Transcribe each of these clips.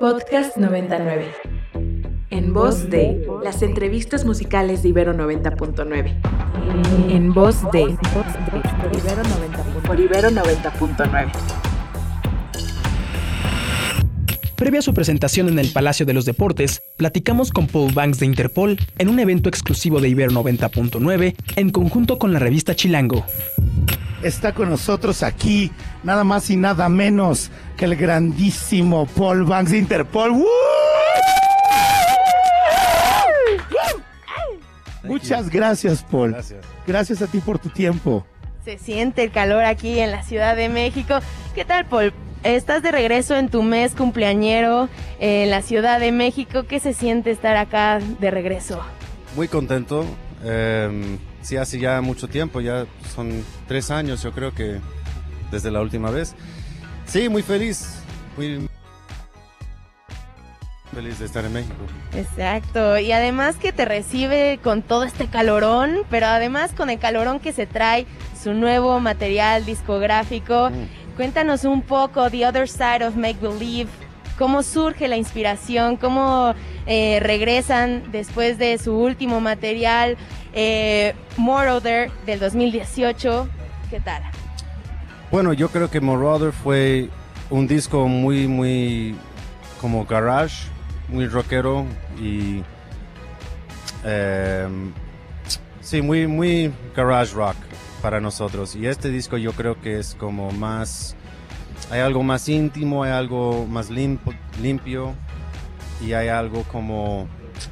Podcast 99. En voz de las entrevistas musicales de Ibero 90.9. En voz de Ibero 90.9. Por Ibero 90.9. Previa a su presentación en el Palacio de los Deportes, platicamos con Paul Banks de Interpol en un evento exclusivo de Ibero 90.9 en conjunto con la revista Chilango. Está con nosotros aquí nada más y nada menos que el grandísimo Paul Banks de Interpol. ¡Woo! Muchas gracias, Paul. Gracias. Gracias a ti por tu tiempo. Se siente el calor aquí en la Ciudad de México. ¿Qué tal, Paul? Estás de regreso en tu mes cumpleañero en la Ciudad de México. ¿Qué se siente estar acá de regreso? Muy contento. Eh, sí, hace ya mucho tiempo, ya son tres años yo creo que desde la última vez. Sí, muy feliz. Muy feliz de estar en México. Exacto. Y además que te recibe con todo este calorón, pero además con el calorón que se trae su nuevo material discográfico. Mm. Cuéntanos un poco The Other Side of Make Believe. ¿Cómo surge la inspiración? ¿Cómo eh, regresan después de su último material, eh, Moroder, del 2018? ¿Qué tal? Bueno, yo creo que Marauder fue un disco muy, muy como garage, muy rockero y eh, sí, muy, muy garage rock para nosotros. Y este disco yo creo que es como más, hay algo más íntimo, hay algo más limpo- limpio y hay algo como,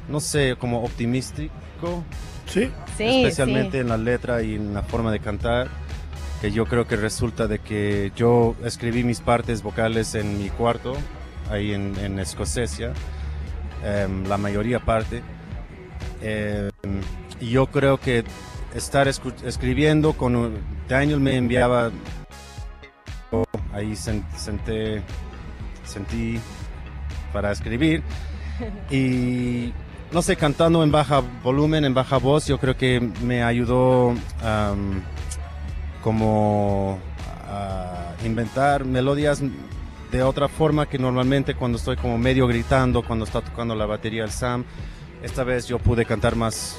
no sé, como optimístico, Sí. Sí, especialmente sí. en la letra y en la forma de cantar, que yo creo que resulta de que yo escribí mis partes vocales en mi cuarto, ahí en, en Escocia, em, la mayoría parte. Y yo creo que estar escribiendo con un- Daniel me enviaba ahí sen- senté sentí para escribir. Y no sé cantando en baja volumen en baja voz yo creo que me ayudó como a inventar melodías de otra forma que normalmente cuando estoy como medio gritando cuando está tocando la batería el Sam esta vez yo pude cantar más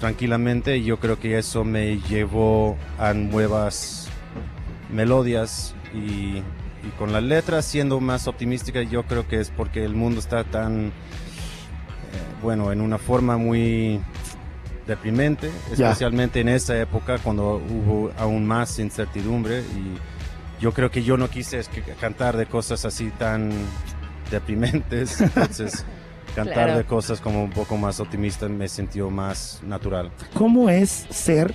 tranquilamente y yo creo que eso me llevó a nuevas melodías y, y con las letras siendo más optimística yo creo que es porque el mundo está tan eh, bueno en una forma muy deprimente especialmente en esa época cuando hubo aún más incertidumbre y yo creo que yo no quise cantar de cosas así tan deprimentes entonces cantar Claro. de cosas como un poco más optimistas me sintió más natural ¿Cómo es ser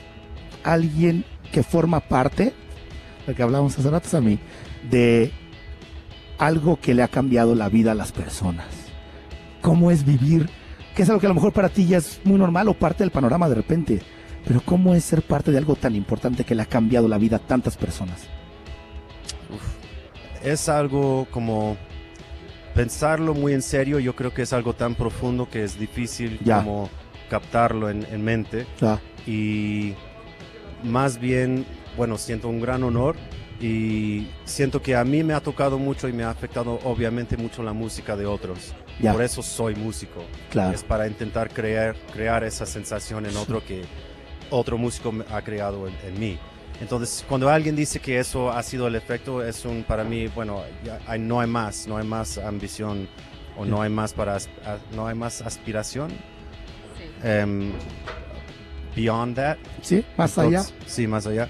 alguien que forma parte, lo que hablábamos hace rato a mí, de algo que le ha cambiado la vida a las personas? ¿Cómo es vivir? Que es algo que a lo mejor para ti ya es muy normal o parte del panorama de repente. Pero ¿cómo es ser parte de algo tan importante que le ha cambiado la vida a tantas personas? es algo como pensarlo muy en serio. Yo creo que es algo tan profundo que es difícil Ya. como captarlo en, en mente. Ya. Y más bien, bueno, siento un gran honor y siento que a mí me ha tocado mucho y me ha afectado obviamente mucho la música de otros. Ya. Por eso soy músico. Claro. Es para intentar crear, crear esa sensación en otro que otro músico me ha creado en, en mí. Entonces, cuando alguien dice que eso ha sido el efecto, es un, para mí, bueno, hay- no hay más, no hay más ambición o no hay más para, no hay más aspiración. Em, beyond that. ¿Sí? Más allá. Entonces, Sí, más allá.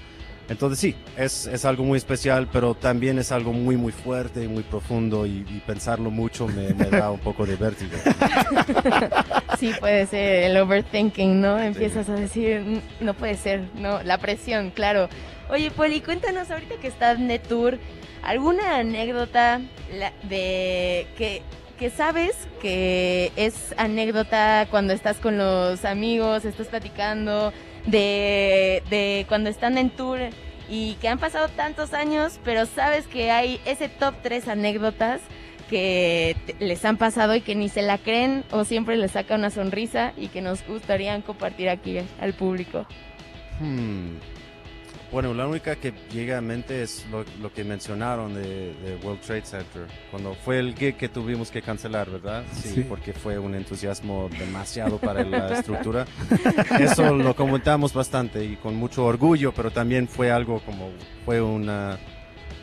Entonces sí, es, es algo muy especial, pero también es algo muy, muy fuerte y muy profundo y, y pensarlo mucho me, me da un poco de vértigo. Sí, puede ser el overthinking, ¿no? Empiezas a decir, "Mm, no puede ser, no, la presión, claro. Oye, Poli, cuéntanos ahorita que estás en tour, ¿alguna anécdota la- de que, que sabes que es anécdota cuando estás con los amigos, estás platicando, de, de cuando están en tour y que han pasado tantos años, pero sabes que hay ese top 3 anécdotas que les han pasado y que ni se la creen o siempre les saca una sonrisa y que nos gustaría compartir aquí al público. Hmm. Bueno, la única que llega a mente es lo, lo que mencionaron de, de World Trade Center, cuando fue el gig que tuvimos que cancelar, ¿verdad? Sí, Sí. porque fue un entusiasmo demasiado para la estructura. Eso lo comentamos bastante y con mucho orgullo, pero también fue algo como, fue una,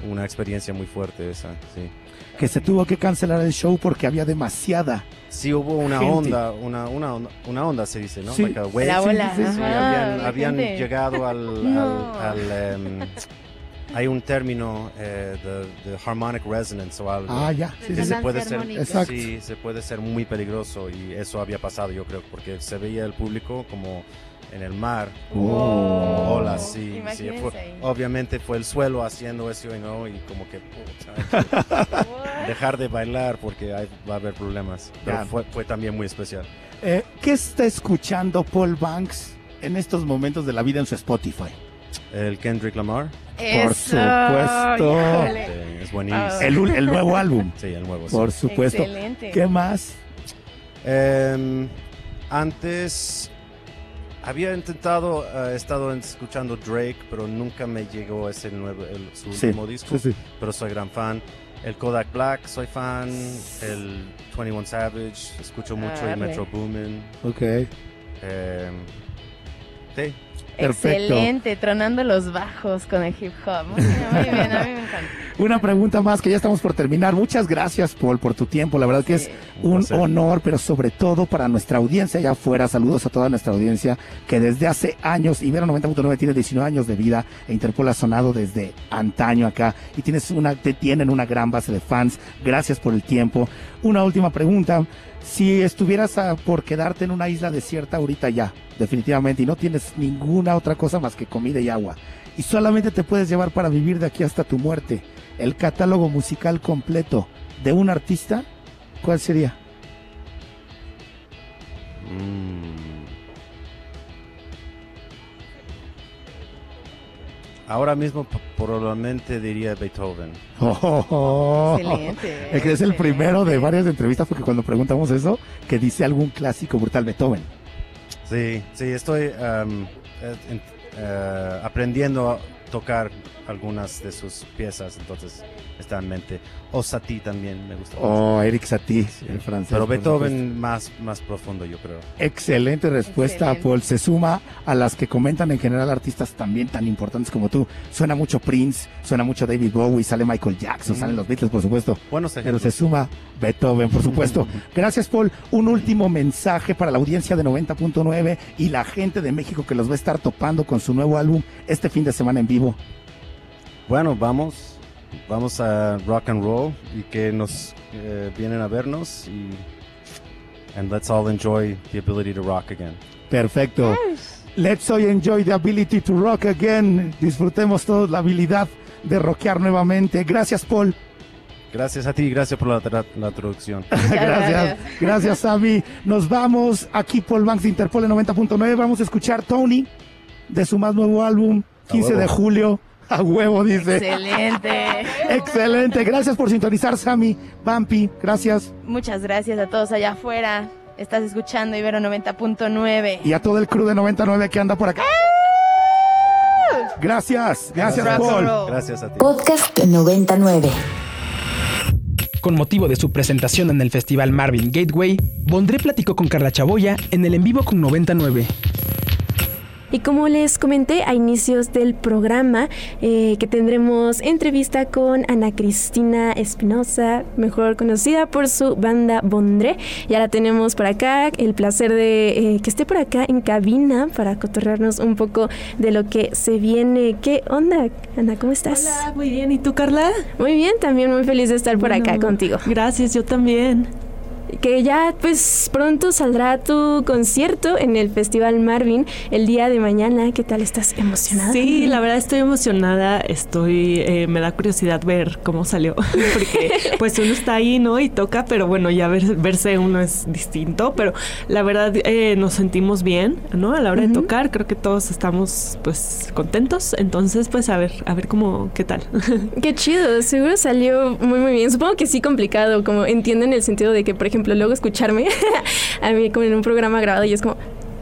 una experiencia muy fuerte esa, sí. Que se tuvo que cancelar el show porque había demasiada. Sí hubo una Gente. onda, una, una, onda- una onda se dice, ¿no? Sí. Like a wave. La ola. sí, sí. Sí, ajá, habían, habían llegado al... No. al- al, em, hay un término eh, de, de harmonic resonance o algo. Ah, ya. Sí, se puede ser, armónica. Sí, se puede ser muy peligroso y eso había pasado yo creo porque se veía el público como en el mar Oh. olas sí, sí, fue- obviamente fue el suelo haciendo eso y no y como que que dejar de bailar porque hay- va a haber problemas pero fue, fue también muy especial Eh, ¿Qué está escuchando Paul Banks en estos momentos de la vida en su Spotify? el Kendrick Lamar Por Eso, supuesto. es buenísimo El, nuevo álbum, sí el nuevo sí. por supuesto. Excelente. ¿Qué más? Em, antes había intentado, eh, he estado escuchando Drake, pero nunca me llegó ese nuevo, el- su Sí, último disco. sí, sí. Pero soy gran fan. El Kodak Black, soy fan. El 21 Savage, escucho mucho. Ah, y Metro Boomin. Ok. Em, sí, Perfecto. Excelente, tronando los bajos con el hip hop. Muy bien, muy bien, a mí me encanta. Una pregunta más que ya estamos por terminar. Muchas gracias, Paul, por tu tiempo. La verdad que es. Un un honor, pero sobre todo para nuestra audiencia allá afuera. Saludos a toda nuestra audiencia que desde hace años, Ibero 90.9 tiene 19 años de vida e Interpol ha sonado desde antaño acá y tienes una, te tienen una gran base de fans. Gracias por el tiempo. Una última pregunta. Si estuvieras a- por quedarte en una isla desierta ahorita ya, definitivamente, y no tienes ninguna otra cosa más que comida y agua, y solamente te puedes llevar para vivir de aquí hasta tu muerte, el catálogo musical completo de un artista, ¿cuál sería? Mm. Ahora mismo probablemente diría Beethoven. Oh, Excelente. Es que es el excelente. primero de varias entrevistas porque cuando preguntamos eso, que dice algún clásico brutal Beethoven. Sí, sí, estoy eh, eh, aprendiendo tocar algunas de sus piezas, entonces está en mente. O Satie también me gusta. mucho. Oh, Eric Satie, el francés. Pero Beethoven más, más profundo, yo creo. Excelente respuesta, Excelente. Paul. Se suma a las que comentan en general artistas también tan importantes como tú. Suena mucho Prince, suena mucho David Bowie, sale Michael Jackson, Mm. salen los Beatles, por supuesto. Buenos Pero se suma Beethoven, por supuesto. Gracias, Paul. Un último mensaje para la audiencia de 90.9 y la gente de México que los va a estar topando con su nuevo álbum este fin de semana en vivo. Bueno, vamos, vamos a rock and roll y que nos eh, vienen a vernos y and let's all enjoy the ability to rock again. Perfecto. Let's all enjoy the ability to rock again. Disfrutemos todos la habilidad de rockear nuevamente. Gracias, Paul. Gracias a ti, gracias por la, tra- la traducción. Gracias. gracias. Sammy. Nos vamos aquí, Paul Banks de Interpol en 90.9. Vamos a escuchar Tony de su más nuevo álbum, 15 de julio. A huevo, dice. Excelente. Excelente. Gracias por sintonizar, Sammy. Bampi, gracias. Muchas gracias a todos allá afuera. Estás escuchando Ibero 90.9. Y a todo el crew de 99 que anda por acá. Gracias. Gracias, Rock and Paul. Gracias a ti. Podcast 99. Con motivo de su presentación en el Festival Marvin Gateway, Bondré platicó con Carla Chaboya en el en vivo con 99. Y como les comenté a inicios del programa, eh, que tendremos entrevista con Ana Cristina Espinosa, mejor conocida por su banda Bondré. Ya la tenemos por acá, el placer de eh, que esté por acá en cabina para cotorrearnos un poco de lo que se viene. ¿Qué onda, Ana? ¿Cómo estás? Hola, muy bien. ¿Y tú, Carla? Muy bien, también muy feliz de estar por acá contigo. Gracias, yo también. Que ya pues pronto saldrá tu concierto en el Festival Marvin el día de mañana. ¿Qué tal? ¿Estás emocionada? Sí, la verdad estoy emocionada. Estoy, eh, me da curiosidad ver cómo salió, porque pues uno está ahí, ¿no? Y toca, pero bueno, ya ver- verse uno es distinto. Pero la verdad eh, nos sentimos bien, ¿no? A la hora de tocar, creo que todos estamos pues contentos. Entonces, pues a ver, a ver cómo, qué tal. Qué chido, seguro salió muy muy bien. Supongo que sí complicado, como entiendo en el sentido de que, por ejemplo, luego escucharme a mí como en un programa grabado y es como,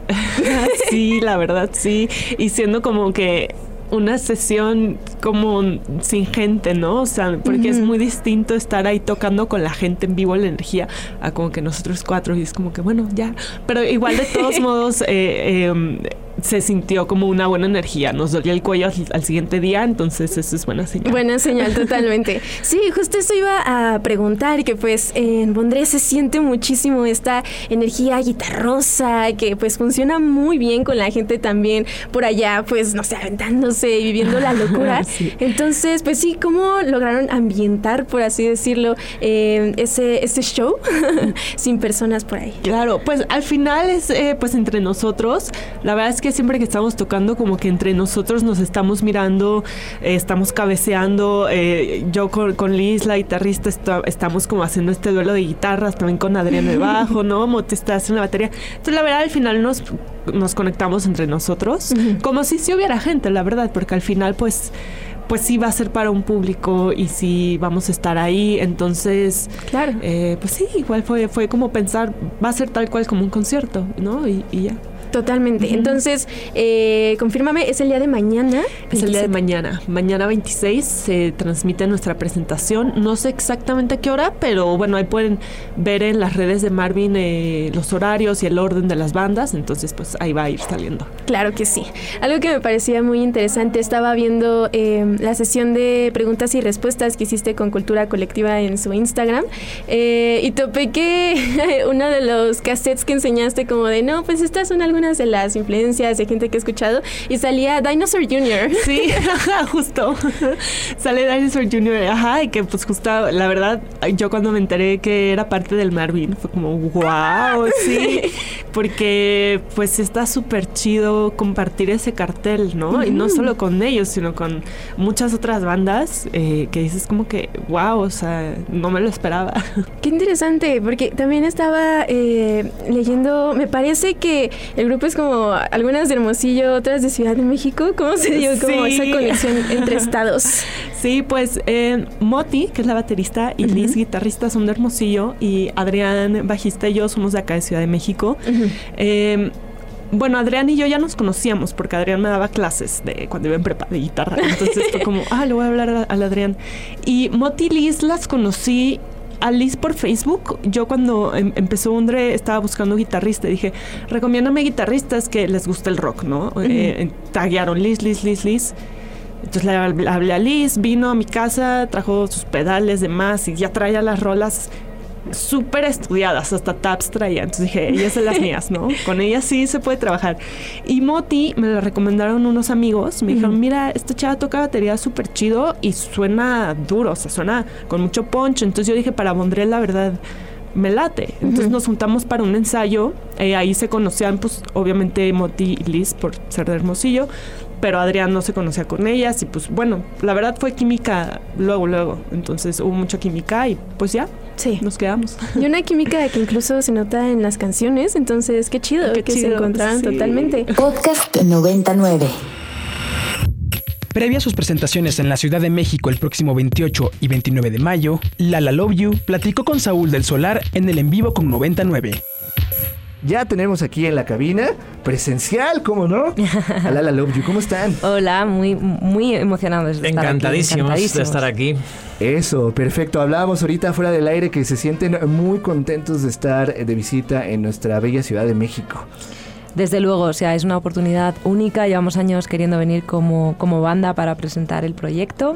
sí, la verdad, sí. Y siendo como que una sesión como sin gente, ¿no? O sea, porque es muy distinto estar ahí tocando con la gente en vivo la energía a como que nosotros cuatro y es como que bueno, ya. Pero igual de todos modos, eh, em, se sintió como una buena energía. Nos dolía el cuello al, siguiente día, entonces eso es buena señal. Buena señal, totalmente. sí, justo eso iba a preguntar, que pues en Bondré se siente muchísimo esta energía guitarrosa, que pues funciona muy bien con la gente también por allá, pues no sé, aventándose y viviendo la locura. Entonces, pues sí, ¿cómo lograron ambientar, por así decirlo, eh, ese, ese show sin personas por ahí? Claro, pues al final es eh, pues entre nosotros. La verdad es que siempre que estamos tocando, como que entre nosotros nos estamos mirando, eh, estamos cabeceando. Eh, yo con, Liz, la guitarrista, estamos como haciendo este duelo de guitarras, también con Adrián de bajo, ¿no? Moti está haciendo la batería. Entonces, la verdad, al final nos, nos conectamos entre nosotros, como si sí hubiera gente, la verdad, porque al final, pues pues sí va a ser para un público y sí vamos a estar ahí. Entonces, claro. Eh, pues sí, igual fue, fue como pensar, va a ser tal cual como un concierto, ¿no? y ya. Totalmente. Entonces, eh, confírmame, es el día de mañana. Es el día de mañana. Mañana 26 se transmite nuestra presentación. No sé exactamente a qué hora, pero bueno, ahí pueden ver en las redes de Marvin eh, los horarios y el orden de las bandas. Entonces, pues ahí va a ir saliendo. Claro que sí. Algo que me parecía muy interesante, estaba viendo em, la sesión de preguntas y respuestas que hiciste con Cultura Colectiva en su Instagram eh, y topé que uno de los cassettes que enseñaste como de, no, pues estas son algunas de las influencias de gente que he escuchado y salía Dinosaur Jr. Sí, justo. Sale Dinosaur Jr. Ajá, y que pues justo, la verdad, yo cuando me enteré que era parte del Marvin, fue como, wow, sí, porque pues está súper chido compartir ese cartel, ¿no? Y no solo con ellos, sino con muchas otras bandas eh, que dices como que, wow, o sea, no me lo esperaba. Qué interesante, porque también estaba eh, leyendo, me parece que el grupo es como algunas de Hermosillo, otras de Ciudad de México. ¿Cómo se dio como esa conexión entre estados? Sí, pues eh, Moti, que es la baterista, y Liz, guitarrista, son de Hermosillo, y Adrián, bajista y yo somos de acá de Ciudad de México. Em, bueno, Adrián y yo ya nos conocíamos porque Adrián me daba clases de cuando iba en prepa de guitarra. Entonces fue como, ah, le voy a hablar al Adrián. Y Moti y Liz las conocí a Liz por Facebook. Yo cuando em, empezó Undre estaba buscando guitarrista. Dije, recomiéndame guitarristas que les guste el rock, ¿no? Eh, taguearon Liz, Liz, Liz, Liz. Entonces le hablé a Liz, vino a mi casa, trajo sus pedales, demás, y ya traía las rolas súper estudiadas, hasta tabs traía. Entonces dije, ellas son las mías, ¿no? Con ellas sí se puede trabajar. Y Moti me la recomendaron unos amigos. Me dijeron, mira, esta chava toca batería súper chido y suena duro, o sea, suena con mucho punch. Entonces yo dije, para Bondrel, la verdad me late. Entonces nos juntamos para un ensayo. Eh, ahí se conocían, pues, obviamente Moti y Liz por ser de Hermosillo pero Adrián no se conocía con ellas y pues bueno, la verdad fue química luego, luego. Entonces hubo mucha química y pues ya, sí. nos quedamos. Y una química que incluso se nota en las canciones, entonces qué chido que se encontraron totalmente. Podcast 99. Previa a sus presentaciones en la Ciudad de México el próximo 28 y 29 de mayo, Lala Love You platicó con Saúl del Solar en el en vivo con 99 ya tenemos aquí en la cabina, presencial, ¿cómo no? Alala Love You, ¿cómo están? Hola, muy, muy emocionados de estar aquí. Encantadísimos de estar aquí. Eso, perfecto. Hablábamos ahorita fuera del aire que se sienten muy contentos de estar de visita en nuestra bella Ciudad de México. Desde luego, o sea, es una oportunidad única. Llevamos años queriendo venir como, como banda para presentar el proyecto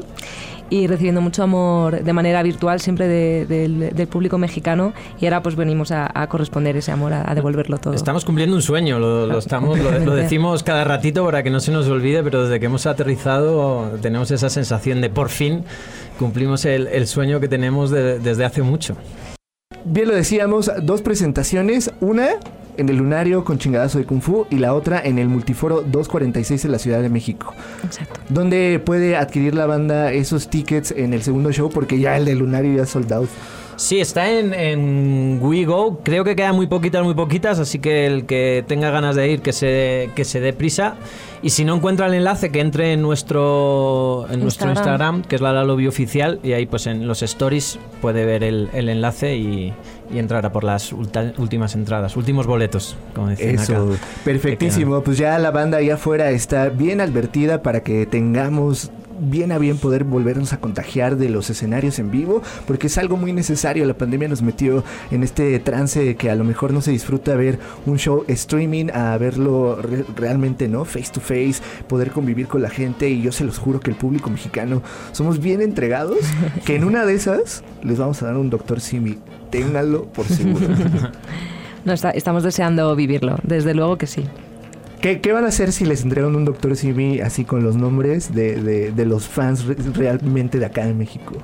y recibiendo mucho amor de manera virtual siempre del público mexicano y ahora pues venimos a, corresponder ese amor, a, devolverlo todo. Estamos cumpliendo un sueño, lo, estamos, lo, decimos cada ratito para que no se nos olvide, pero desde que hemos aterrizado tenemos esa sensación de por fin cumplimos el, sueño que tenemos desde hace mucho. Bien lo decíamos, dos presentaciones, una en el Lunario con chingadazo de Kung Fu y la otra en el Multiforo 246 en la Ciudad de México. Exacto. ¿Dónde puede adquirir la banda esos tickets en el segundo show? Porque ya el del Lunario ya sold out. Sí, está en, en WeGo. Creo que quedan muy poquitas, muy poquitas, así que el que tenga ganas de ir, que se, que se dé prisa. Y si no encuentra el enlace, que entre en nuestro, en nuestro Instagram. Instagram, que es la Lobby oficial, y ahí pues en los stories puede ver el, el enlace y, y entrar a por las últimas entradas, últimos boletos, como decían Eso, acá. perfectísimo. Pues ya la banda allá afuera está bien advertida para que tengamos bien a bien poder volvernos a contagiar de los escenarios en vivo, porque es algo muy necesario. La pandemia nos metió en este trance que a lo mejor no se disfruta ver un show streaming a verlo re- realmente, ¿no? Face to face, poder convivir con la gente y yo se los juro que el público mexicano somos bien entregados, que en una de esas les vamos a dar un doctor Simi. Ténganlo por seguro. No, está- estamos deseando vivirlo, desde luego que sí. ¿Qué, qué van a hacer si les entregan un Doctor Simi así con los nombres de, de- de los fans re- realmente de acá en México?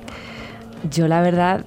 Yo la verdad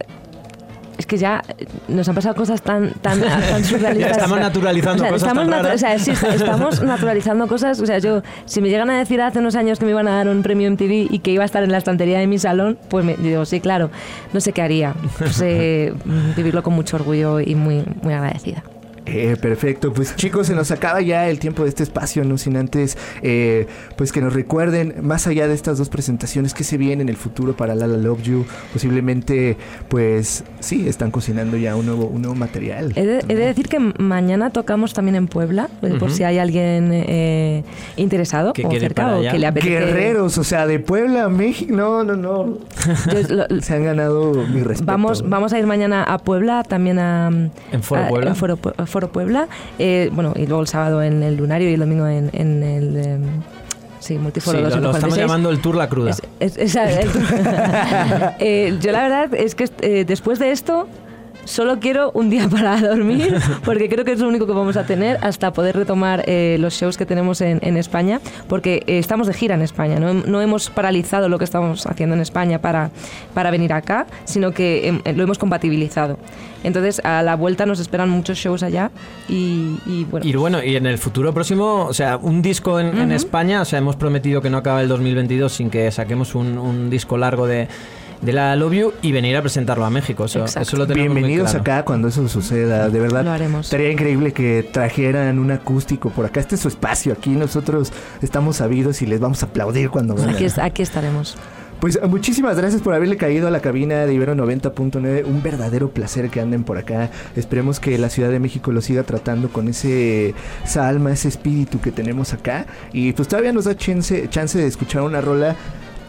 es que ya eh, nos han pasado cosas tan tan, tan surrealistas. Ya estamos naturalizando O sea, cosas estamos tan natu- raras. o sea, sí, estamos naturalizando cosas. O sea, yo, si me llegan a decir hace unos años que me iban a dar un premio MTV y que iba a estar en la estantería de mi salón, pues me digo, sí, claro, no sé qué haría. No sé, mm, vivirlo con mucho orgullo y muy, muy agradecida. Eh, perfecto, pues chicos, se nos acaba ya el tiempo de este espacio, no sin antes, eh, pues que nos recuerden, más allá de estas dos presentaciones, que se viene en el futuro para Lala Love You, posiblemente, pues sí, están cocinando ya un nuevo, un nuevo material. He de, he de decir que mañana tocamos también en Puebla, eh, por si hay alguien eh, interesado o cerca o que le apetece. Guerreros, o sea, de Puebla a México, no, no, no. se han ganado mi respeto. Vamos, vamos a ir mañana a Puebla, también a... ¿En Foro a- Puebla? En Foro, Pue- Foro Puebla. eh, bueno, y luego el sábado en el Lunario y el domingo en, en el... em, sí, Multiforo Sí, lo, lo 246. estamos llamando el Tour La Cruda. Es- es- esa- el- Eh, yo la verdad es que eh, después de esto solo quiero un día para dormir porque creo que es lo único que vamos a tener hasta poder retomar eh, los shows que tenemos en, en España porque eh, estamos de gira en España, no, no hemos paralizado lo que estamos haciendo en España para, para venir acá, sino que em, lo hemos compatibilizado. Entonces a la vuelta nos esperan muchos shows allá y, y bueno. Y bueno, y en el futuro próximo, o sea, un disco en. España, o sea, hemos prometido que no acaba el 2022 sin que saquemos un, un disco largo de, de la Love You y venir a presentarlo a México. Eso, eso lo tenemos muy Bienvenidos claro. acá cuando eso suceda, de verdad. Lo haremos. Estaría increíble que trajeran un acústico por acá. Este es su espacio. Aquí nosotros estamos sabidos y les vamos a aplaudir cuando vengan. Aquí, aquí estaremos. Pues muchísimas gracias por haberle caído a la cabina de Ibero 90.9. Un verdadero placer que anden por acá. Esperemos que la Ciudad de México lo siga tratando con ese, esa alma, ese espíritu que tenemos acá. Y pues todavía nos da chance, chance de escuchar una rola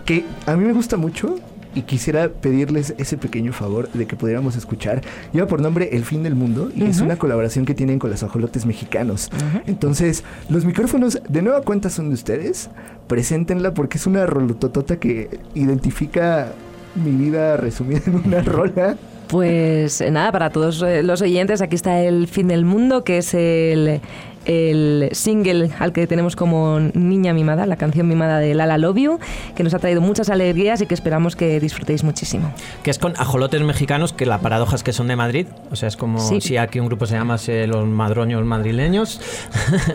que a mí me gusta mucho. Y quisiera pedirles ese pequeño favor de que pudiéramos escuchar. Lleva por nombre El fin del mundo y es una colaboración que tienen con los ajolotes mexicanos. Entonces, los micrófonos de nueva cuenta son de ustedes. Preséntenla porque es una rolototota que identifica mi vida resumida en una rola. Pues eh, nada, para todos eh, los oyentes, aquí está El fin del mundo, que es el, el single al que tenemos como Niña Mimada, la canción mimada de Lala Love You, que nos ha traído muchas alegrías y que esperamos que disfrutéis muchísimo. Que es con ajolotes mexicanos, que la paradoja es que son de Madrid. O sea, es como Sí. si aquí un grupo se llamase Los Madroños Madrileños.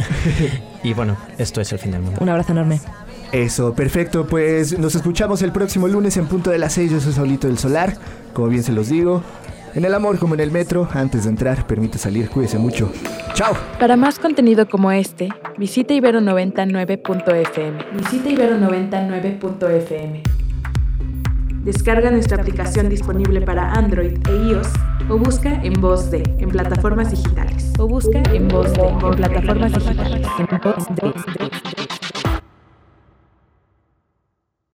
y bueno, esto es el fin del mundo. Un abrazo enorme. Eso, perfecto. Pues nos escuchamos el próximo lunes en punto de las 6. Yo soy Saulito del Solar. Como bien se los digo, en el amor como en el metro, antes de entrar, permite salir. Cuídese mucho. ¡Chao! Para más contenido como este, visita ibero99.fm. Visita ibero99.fm. Descarga nuestra aplicación disponible para Android e iOS o busca en voz de en plataformas digitales. O busca en voz de en plataformas digitales. En voz de.